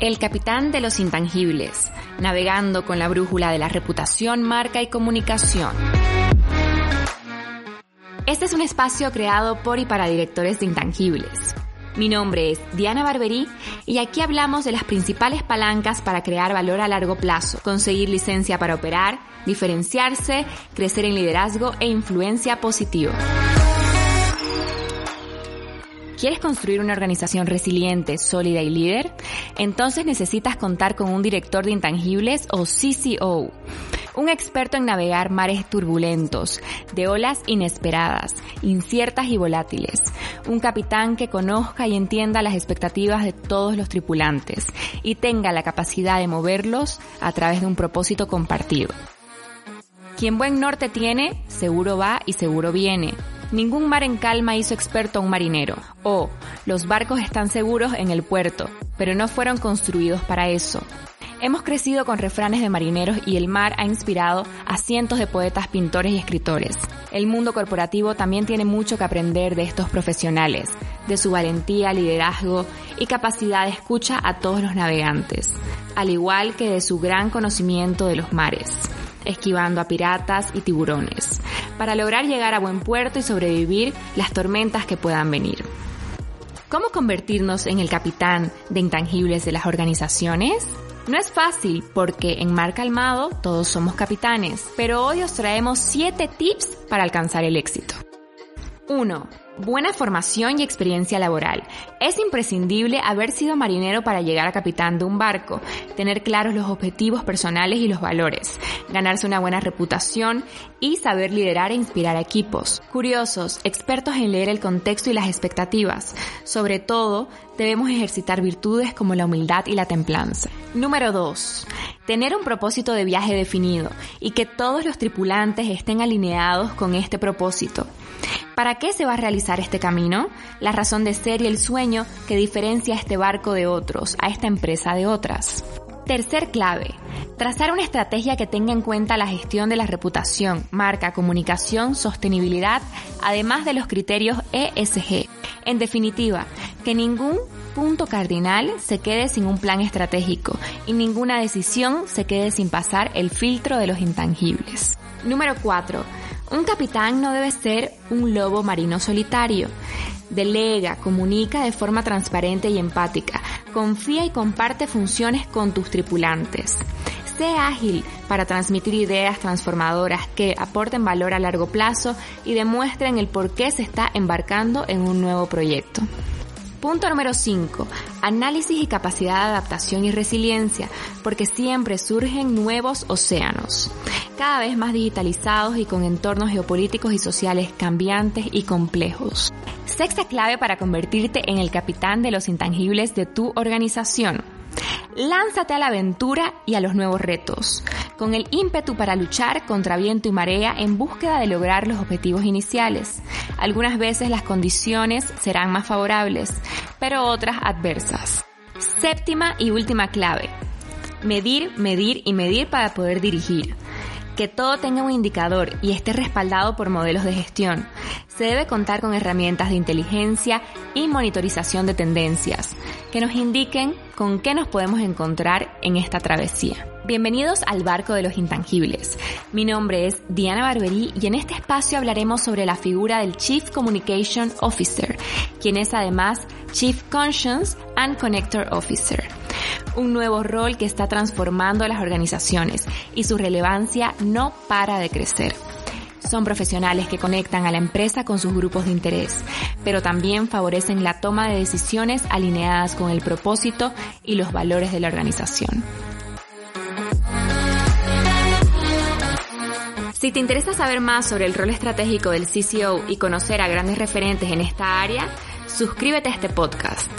El capitán de los intangibles, navegando con la brújula de la reputación, marca y comunicación. Este es un espacio creado por y para directores de intangibles. Mi nombre es Diana Barberí y aquí hablamos de las principales palancas para crear valor a largo plazo, conseguir licencia para operar, diferenciarse, crecer en liderazgo e influencia positiva. ¿Quieres construir una organización resiliente, sólida y líder? Entonces necesitas contar con un director de intangibles o CCO, un experto en navegar mares turbulentos, de olas inesperadas, inciertas y volátiles, un capitán que conozca y entienda las expectativas de todos los tripulantes y tenga la capacidad de moverlos a través de un propósito compartido. Quien buen norte tiene, seguro va y seguro viene. Ningún mar en calma hizo experto a un marinero. O, los barcos están seguros en el puerto, pero no fueron construidos para eso. Hemos crecido con refranes de marineros y el mar ha inspirado a cientos de poetas, pintores y escritores. El mundo corporativo también tiene mucho que aprender de estos profesionales, de su valentía, liderazgo y capacidad de escucha a todos los navegantes, al igual que de su gran conocimiento de los mares esquivando a piratas y tiburones, para lograr llegar a buen puerto y sobrevivir las tormentas que puedan venir. ¿Cómo convertirnos en el capitán de intangibles de las organizaciones? No es fácil porque en Mar Calmado todos somos capitanes, pero hoy os traemos 7 tips para alcanzar el éxito. 1. Buena formación y experiencia laboral. Es imprescindible haber sido marinero para llegar a capitán de un barco, tener claros los objetivos personales y los valores, ganarse una buena reputación y saber liderar e inspirar a equipos. Curiosos, expertos en leer el contexto y las expectativas. Sobre todo, debemos ejercitar virtudes como la humildad y la templanza. Número 2. Tener un propósito de viaje definido y que todos los tripulantes estén alineados con este propósito. ¿Para qué se va a realizar este camino? La razón de ser y el sueño que diferencia a este barco de otros, a esta empresa de otras. Tercer clave, trazar una estrategia que tenga en cuenta la gestión de la reputación, marca, comunicación, sostenibilidad, además de los criterios ESG. En definitiva, que ningún punto cardinal se quede sin un plan estratégico y ninguna decisión se quede sin pasar el filtro de los intangibles. Número 4 un capitán no debe ser un lobo marino solitario. Delega, comunica de forma transparente y empática, confía y comparte funciones con tus tripulantes. Sé ágil para transmitir ideas transformadoras que aporten valor a largo plazo y demuestren el por qué se está embarcando en un nuevo proyecto. Punto número 5. Análisis y capacidad de adaptación y resiliencia, porque siempre surgen nuevos océanos, cada vez más digitalizados y con entornos geopolíticos y sociales cambiantes y complejos. Sexta clave para convertirte en el capitán de los intangibles de tu organización. Lánzate a la aventura y a los nuevos retos, con el ímpetu para luchar contra viento y marea en búsqueda de lograr los objetivos iniciales. Algunas veces las condiciones serán más favorables, pero otras adversas. Séptima y última clave. Medir, medir y medir para poder dirigir que todo tenga un indicador y esté respaldado por modelos de gestión. Se debe contar con herramientas de inteligencia y monitorización de tendencias que nos indiquen con qué nos podemos encontrar en esta travesía. Bienvenidos al barco de los intangibles. Mi nombre es Diana Barberí y en este espacio hablaremos sobre la figura del Chief Communication Officer, quien es además Chief Conscience and Connector Officer un nuevo rol que está transformando las organizaciones y su relevancia no para de crecer. Son profesionales que conectan a la empresa con sus grupos de interés, pero también favorecen la toma de decisiones alineadas con el propósito y los valores de la organización. Si te interesa saber más sobre el rol estratégico del CCO y conocer a grandes referentes en esta área, suscríbete a este podcast.